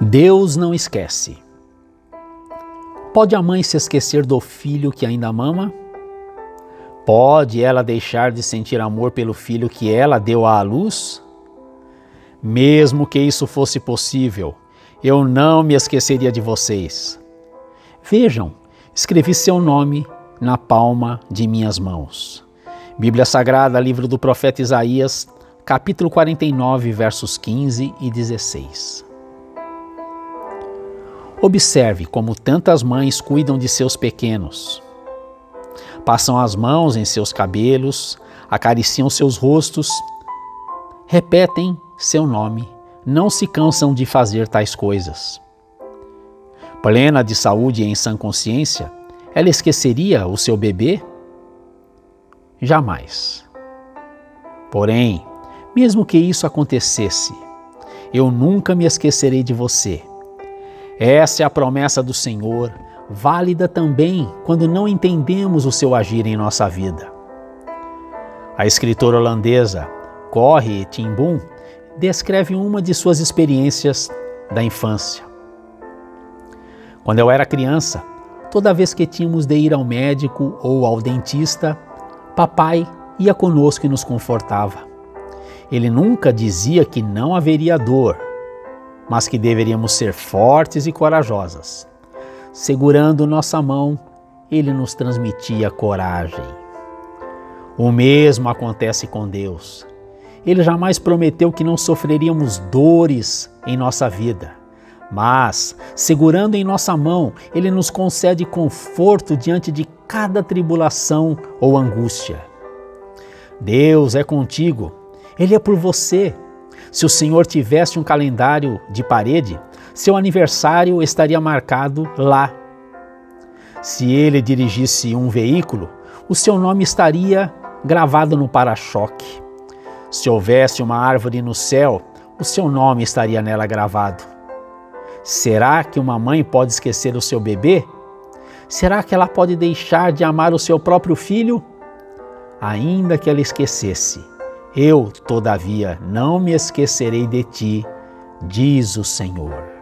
Deus não esquece. Pode a mãe se esquecer do filho que ainda mama? Pode ela deixar de sentir amor pelo filho que ela deu à luz? Mesmo que isso fosse possível, eu não me esqueceria de vocês. Vejam, escrevi seu nome na palma de minhas mãos. Bíblia Sagrada, livro do profeta Isaías, capítulo 49, versos 15 e 16. Observe como tantas mães cuidam de seus pequenos. Passam as mãos em seus cabelos, acariciam seus rostos, repetem seu nome, não se cansam de fazer tais coisas. Plena de saúde e em sã consciência, ela esqueceria o seu bebê? Jamais. Porém, mesmo que isso acontecesse, eu nunca me esquecerei de você essa é a promessa do Senhor, válida também quando não entendemos o seu agir em nossa vida. A escritora holandesa Corrie ten Boom descreve uma de suas experiências da infância. Quando eu era criança, toda vez que tínhamos de ir ao médico ou ao dentista, papai ia conosco e nos confortava. Ele nunca dizia que não haveria dor, mas que deveríamos ser fortes e corajosas. Segurando nossa mão, ele nos transmitia coragem. O mesmo acontece com Deus. Ele jamais prometeu que não sofreríamos dores em nossa vida, mas, segurando em nossa mão, ele nos concede conforto diante de cada tribulação ou angústia. Deus é contigo, ele é por você se o Senhor tivesse um calendário de parede, seu aniversário estaria marcado lá. Se ele dirigisse um veículo, o seu nome estaria gravado no para-choque. Se houvesse uma árvore no céu, o seu nome estaria nela gravado. Será que uma mãe pode esquecer o seu bebê? Será que ela pode deixar de amar o seu próprio filho? Ainda que ela esquecesse, eu, todavia, não me esquecerei de ti, diz o Senhor.